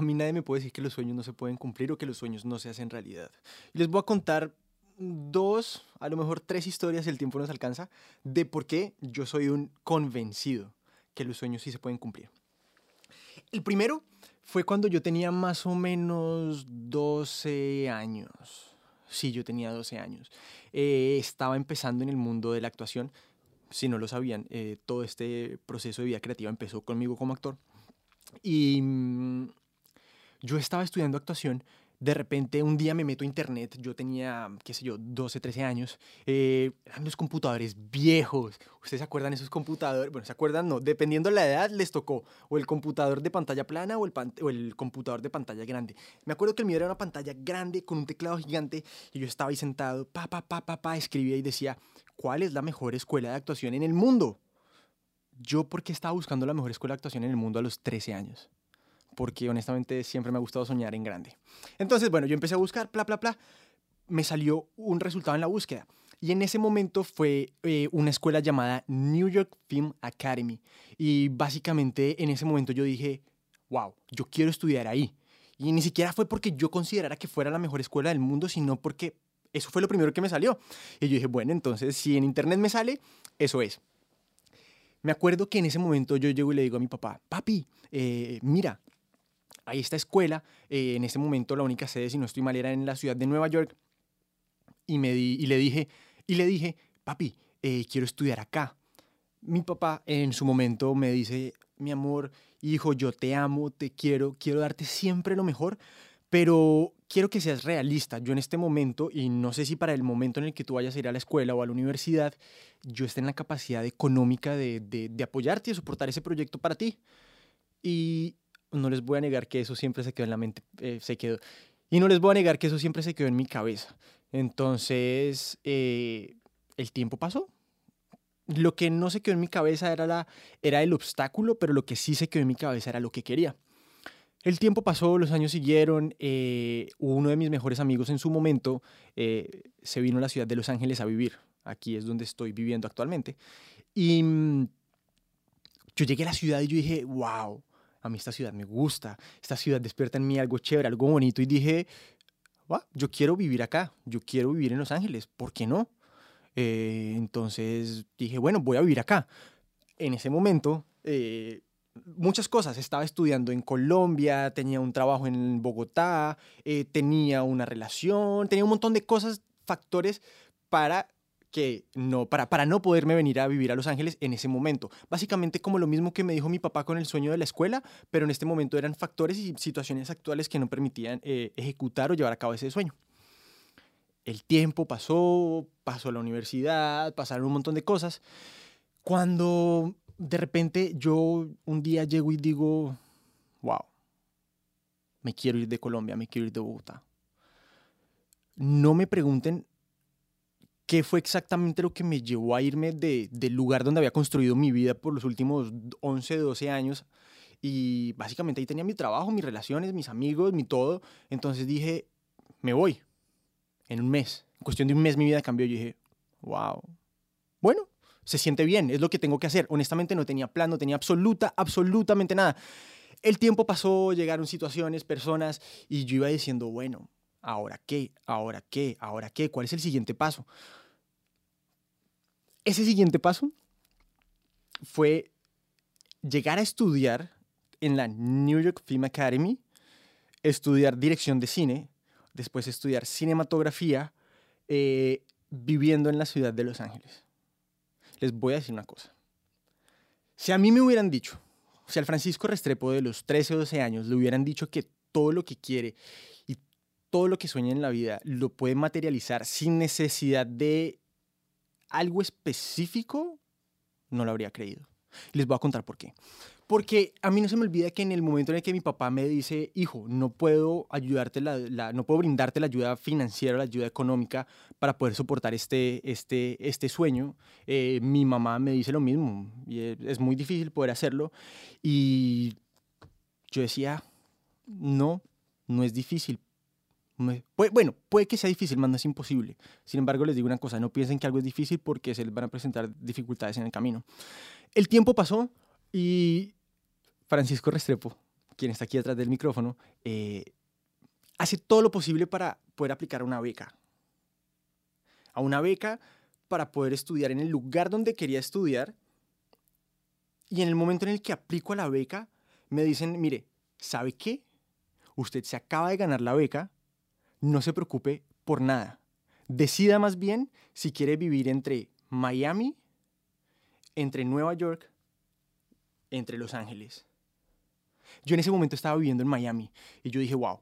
a mí nadie me puede decir que los sueños no se pueden cumplir o que los sueños no se hacen realidad. Y les voy a contar dos, a lo mejor tres historias, el tiempo nos alcanza, de por qué yo soy un convencido que los sueños sí se pueden cumplir. El primero fue cuando yo tenía más o menos 12 años. Sí, yo tenía 12 años. Eh, estaba empezando en el mundo de la actuación. Si no lo sabían, eh, todo este proceso de vida creativa empezó conmigo como actor. Y mm, yo estaba estudiando actuación de repente un día me meto a internet, yo tenía, qué sé yo, 12, 13 años, eh, eran los computadores viejos. ¿Ustedes se acuerdan esos computadores? Bueno, ¿se acuerdan? No, dependiendo de la edad les tocó o el computador de pantalla plana o el, computador de pantalla grande. Me acuerdo que el mío era una pantalla grande con un teclado gigante y yo estaba ahí sentado, pa, pa, pa, pa, pa, escribía y decía, ¿cuál es la mejor escuela de actuación en el mundo? Yo, ¿por qué estaba buscando la mejor escuela de actuación en el mundo a los 13 años? Porque honestamente siempre me ha gustado soñar en grande. Entonces, bueno, yo empecé a buscar, bla, bla, bla, me salió un resultado en la búsqueda. Y en ese momento fue eh, una escuela llamada New York Film Academy. Y básicamente en ese momento yo dije, wow, yo quiero estudiar ahí. Y ni siquiera fue porque yo considerara que fuera la mejor escuela del mundo, sino porque eso fue lo primero que me salió. Y yo dije, bueno, entonces si en internet me sale, eso es. Me acuerdo que en ese momento yo llego y le digo a mi papá, papi, eh, mira, hay esta escuela, eh, en ese momento la única sede, si no estoy mal, era en la ciudad de Nueva York, y, me di, y le dije, y le dije, papi, eh, quiero estudiar acá. Mi papá en su momento me dice, mi amor, hijo, yo te amo, te quiero, quiero darte siempre lo mejor, pero quiero que seas realista. Yo en este momento, y no sé si para el momento en el que tú vayas a ir a la escuela o a la universidad, yo esté en la capacidad económica de, de, de apoyarte y soportar ese proyecto para ti. Y, no les voy a negar que eso siempre se quedó en la mente, eh, se quedó. Y no les voy a negar que eso siempre se quedó en mi cabeza. Entonces, eh, el tiempo pasó. Lo que no se quedó en mi cabeza era, la, era el obstáculo, pero lo que sí se quedó en mi cabeza era lo que quería. El tiempo pasó, los años siguieron. Eh, uno de mis mejores amigos en su momento se vino a la ciudad de Los Ángeles a vivir. Aquí es donde estoy viviendo actualmente. Y mm, yo llegué a la ciudad y yo dije, wow, a mí esta ciudad me gusta, esta ciudad despierta en mí algo chévere, algo bonito y dije, yo quiero vivir acá, yo quiero vivir en Los Ángeles, ¿por qué no? Eh, entonces dije, bueno, voy a vivir acá. En ese momento, eh, muchas cosas, estaba estudiando en Colombia, tenía un trabajo en Bogotá, eh, tenía una relación, tenía un montón de cosas, factores para que no, para, para no poderme venir a vivir a Los Ángeles en ese momento. Básicamente como lo mismo que me dijo mi papá con el sueño de la escuela, pero en este momento eran factores y situaciones actuales que no permitían eh, ejecutar o llevar a cabo ese sueño. El tiempo pasó, pasó la universidad, pasaron un montón de cosas. Cuando de repente yo un día llego y digo, wow, me quiero ir de Colombia, me quiero ir de Bogotá. No me pregunten qué fue exactamente lo que me llevó a irme de, del lugar donde había construido mi vida por los últimos 11, 12 años. Y básicamente ahí tenía mi trabajo, mis relaciones, mis amigos, mi todo. Entonces dije, me voy. En un mes. En cuestión de un mes mi vida cambió. Y dije, wow. Bueno, se siente bien, es lo que tengo que hacer. Honestamente no tenía plan, no tenía absoluta, absolutamente nada. El tiempo pasó, llegaron situaciones, personas, y yo iba diciendo, bueno, ¿ahora qué? ¿Ahora qué? ¿Ahora qué? ¿Cuál es el siguiente paso? ese siguiente paso fue llegar a estudiar en la New York Film Academy, estudiar dirección de cine, después estudiar cinematografía, eh, viviendo en la ciudad de Los Ángeles. Les voy a decir una cosa. Si a mí me hubieran dicho, si al Francisco Restrepo de los 13 o 12 años le hubieran dicho que todo lo que quiere y todo lo que sueña en la vida lo puede materializar sin necesidad de algo específico, no lo habría creído. Les voy a contar por qué. Porque a mí no se me olvida que en el momento en el que mi papá me dice, hijo, no puedo ayudarte, la, no puedo brindarte la ayuda financiera, la ayuda económica para poder soportar este, este, este sueño, eh, mi mamá me dice lo mismo. Y es muy difícil poder hacerlo. Y yo decía, no, no es difícil, bueno, puede que sea difícil, más no es imposible. Sin embargo, les digo una cosa, no piensen que algo es difícil porque se les van a presentar dificultades en el camino. El tiempo pasó y Francisco Restrepo quien está aquí detrás del micrófono, eh, hace todo lo posible para poder aplicar a una beca. A una beca para poder estudiar en el lugar donde quería estudiar. Y en el momento en el que aplico a la beca, me dicen, mire, ¿sabe qué? Usted se acaba de ganar la beca, no se preocupe por nada. Decida más bien si quiere vivir entre Miami, entre Nueva York, entre Los Ángeles. Yo en ese momento estaba viviendo en Miami y yo dije, wow,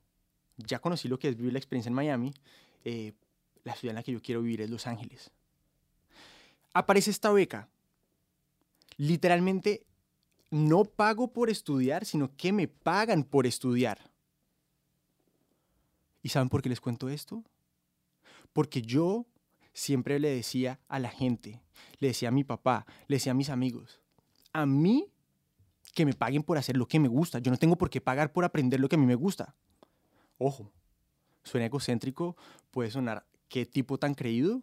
ya conocí lo que es vivir la experiencia en Miami, eh, la ciudad en la que yo quiero vivir es Los Ángeles. Aparece esta beca. Literalmente no pago por estudiar, sino que me pagan por estudiar. ¿Y saben por qué les cuento esto? Porque yo siempre le decía a la gente, le decía a mi papá, le decía a mis amigos, a mí que me paguen por hacer lo que me gusta. Yo no tengo por qué pagar por aprender lo que a mí me gusta. Ojo, suena egocéntrico, puede sonar qué tipo tan creído,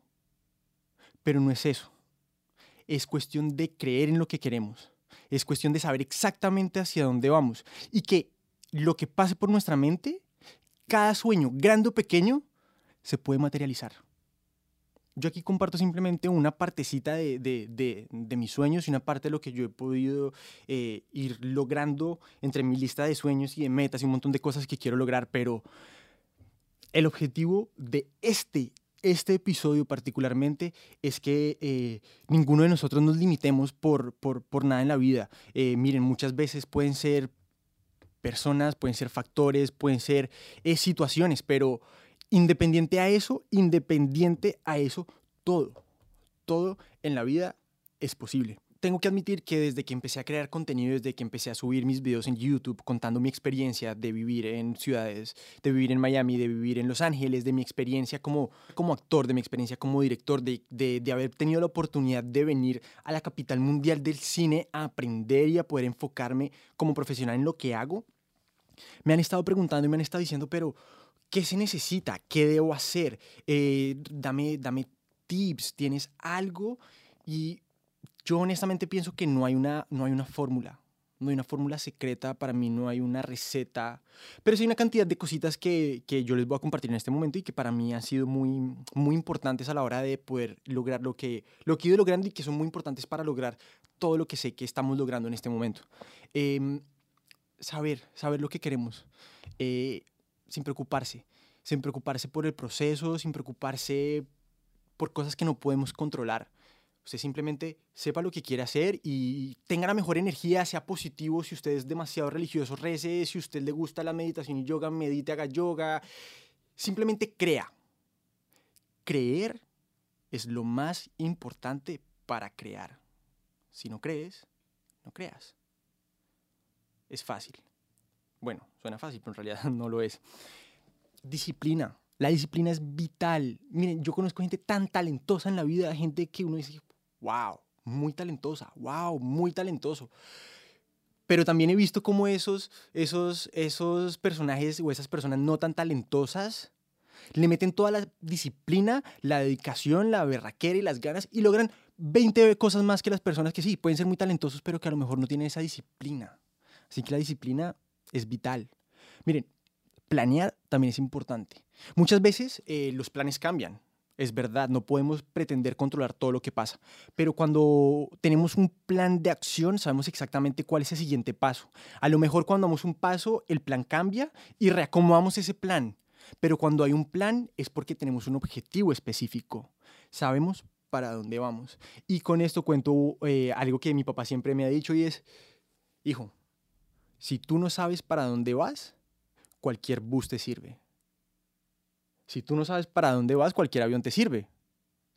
pero no es eso. Es cuestión de creer en lo que queremos. Es cuestión de saber exactamente hacia dónde vamos. Y que lo que pase por nuestra mente, cada sueño, grande o pequeño, se puede materializar. Yo aquí comparto simplemente una partecita de, de, de, mis sueños y una parte de lo que yo he podido eh, ir logrando entre mi lista de sueños y de metas y un montón de cosas que quiero lograr, pero el objetivo de este, este episodio particularmente es que eh, ninguno de nosotros nos limitemos por, por, por nada en la vida. Eh, miren, muchas veces pueden ser personas, pueden ser factores, pueden ser situaciones, pero Independiente a eso, independiente a eso, todo, todo en la vida es posible. Tengo que admitir que desde que empecé a crear contenido, desde que empecé a subir mis videos en YouTube contando mi experiencia de vivir en ciudades, de vivir en Miami, de vivir en Los Ángeles, de mi experiencia como, como actor, de mi experiencia como director, de, de, de haber tenido la oportunidad de venir a la capital mundial del cine a aprender y a poder enfocarme como profesional en lo que hago, me han estado preguntando y me han estado diciendo, pero ¿Qué se necesita? ¿Qué debo hacer? Eh, dame, dame tips, ¿tienes algo? Y yo honestamente pienso que no hay una, no hay una fórmula. No hay una fórmula secreta, para mí no hay una receta, pero sí hay una cantidad de cositas que, que, yo les voy a compartir en este momento y que para mí han sido muy, muy importantes a la hora de poder lograr lo que, lo que he ido logrando y que son muy importantes para lograr todo lo que sé que estamos logrando en este momento. Em, saber, saber lo que queremos. Eh, sin preocuparse, sin preocuparse por el proceso, sin preocuparse por cosas que no podemos controlar. Usted simplemente sepa lo que quiere hacer y tenga la mejor energía, sea positivo. Si usted es demasiado religioso, rece. Si usted le gusta la meditación y yoga, medite, haga yoga. Simplemente crea. Creer es lo más importante para crear. Si no crees, no creas. Es fácil. Bueno, suena fácil, pero en realidad no lo es. Disciplina. La disciplina es vital. Miren, yo conozco gente tan talentosa en la vida, gente que uno dice, wow, muy talentosa, wow, muy talentoso. Pero también he visto cómo esos, esos, esos personajes o esas personas no tan talentosas le meten toda la disciplina, la dedicación, la berraquera y las ganas y logran 20 cosas más que las personas que sí, pueden ser muy talentosos, pero que a lo mejor no tienen esa disciplina. Así que la disciplina es vital. Miren, planear también es importante. Muchas veces eh, los planes cambian. Es verdad, no podemos pretender controlar todo lo que pasa, pero cuando tenemos un plan de acción sabemos exactamente cuál es el siguiente paso. A lo mejor cuando damos un paso el plan cambia y reacomodamos ese plan, pero cuando hay un plan es porque tenemos un objetivo específico. Sabemos para dónde vamos. Y con esto cuento eh, algo que mi papá siempre me ha dicho y es, hijo, si tú no sabes para dónde vas, cualquier bus te sirve. Si tú no sabes para dónde vas, cualquier avión te sirve.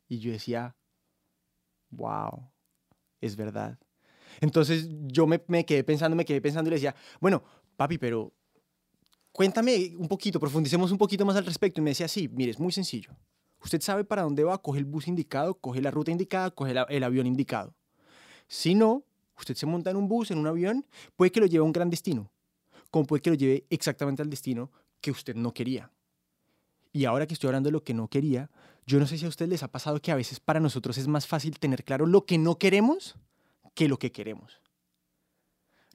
Y yo decía, wow, es verdad. Entonces yo me, quedé pensando, me quedé pensando y le decía, bueno, papi, pero cuéntame un poquito, profundicemos un poquito más al respecto. Y me decía, sí, mire, es muy sencillo. Usted sabe para dónde va, coge el bus indicado, coge la ruta indicada, coge el avión indicado. Si no, Usted se monta en un bus, en un avión, puede que lo lleve a un gran destino, como puede que lo lleve exactamente al destino que usted no quería. Y ahora que estoy hablando de lo que no quería, yo no sé si a ustedes les ha pasado que a veces para nosotros es más fácil tener claro lo que no queremos que lo que queremos.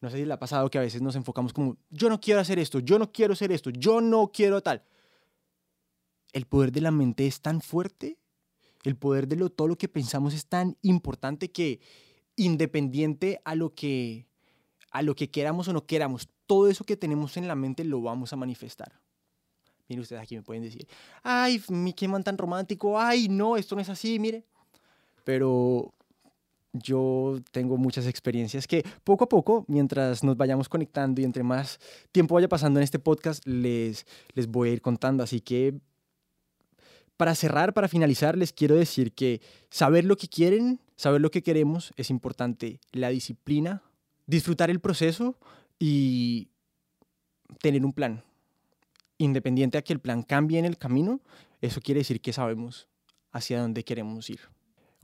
No sé si le ha pasado que a veces nos enfocamos como, yo no quiero hacer esto, yo no quiero hacer esto, yo no quiero tal. El poder de la mente es tan fuerte, el poder de lo, todo lo que pensamos es tan importante que independiente a lo que, a lo que queramos o no queramos, todo eso que tenemos en la mente lo vamos a manifestar. Mire ustedes aquí me pueden decir, ay, mi qué man tan romántico, ay, no, esto no es así, mire. Pero yo tengo muchas experiencias que poco a poco, mientras nos vayamos conectando y entre más tiempo vaya pasando en este podcast, les, les voy a ir contando. Así que para cerrar, para finalizar, les quiero decir que saber lo que quieren, saber lo que queremos es importante. La disciplina, disfrutar el proceso y tener un plan independiente a que el plan cambie en el camino, eso quiere decir que sabemos hacia dónde queremos ir.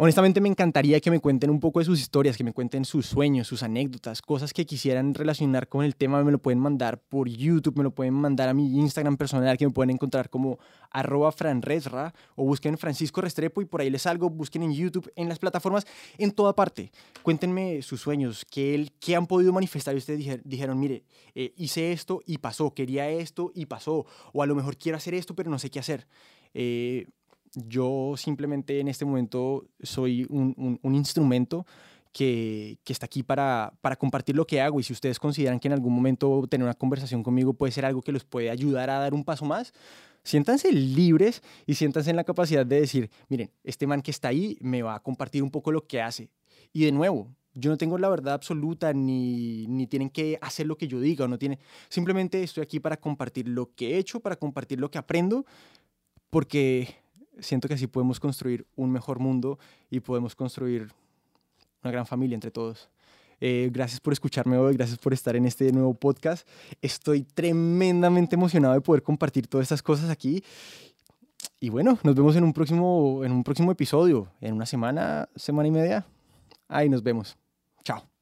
Honestamente me encantaría que me cuenten un poco de sus historias, que me cuenten sus sueños, sus anécdotas, cosas que quisieran relacionar con el tema, me lo pueden mandar por YouTube, me lo pueden mandar a mi Instagram personal, que me pueden encontrar como arroba franresra, o busquen Francisco Restrepo y por ahí les salgo, busquen en YouTube, en las plataformas, en toda parte. Cuéntenme sus sueños, qué, qué han podido manifestar y ustedes dijeron, mire, eh, hice esto y pasó, quería esto y pasó, o a lo mejor quiero hacer esto pero no sé qué hacer. Eh, yo simplemente en este momento soy un, instrumento que, está aquí para, compartir lo que hago y si ustedes consideran que en algún momento tener una conversación conmigo puede ser algo que los puede ayudar a dar un paso más, siéntanse libres y siéntanse en la capacidad de decir, miren, este man que está ahí me va a compartir un poco lo que hace. Y de nuevo, yo no tengo la verdad absoluta ni, ni tienen que hacer lo que yo diga o no tienen, simplemente estoy aquí para compartir lo que he hecho, para compartir lo que aprendo, porque siento que así podemos construir un mejor mundo y podemos construir una gran familia entre todos. Eh, gracias por escucharme hoy, gracias por estar en este nuevo podcast. Estoy tremendamente emocionado de poder compartir todas estas cosas aquí. Y bueno, nos vemos en un próximo, en un próximo episodio, en una semana, semana y media. Ahí nos vemos. Chao.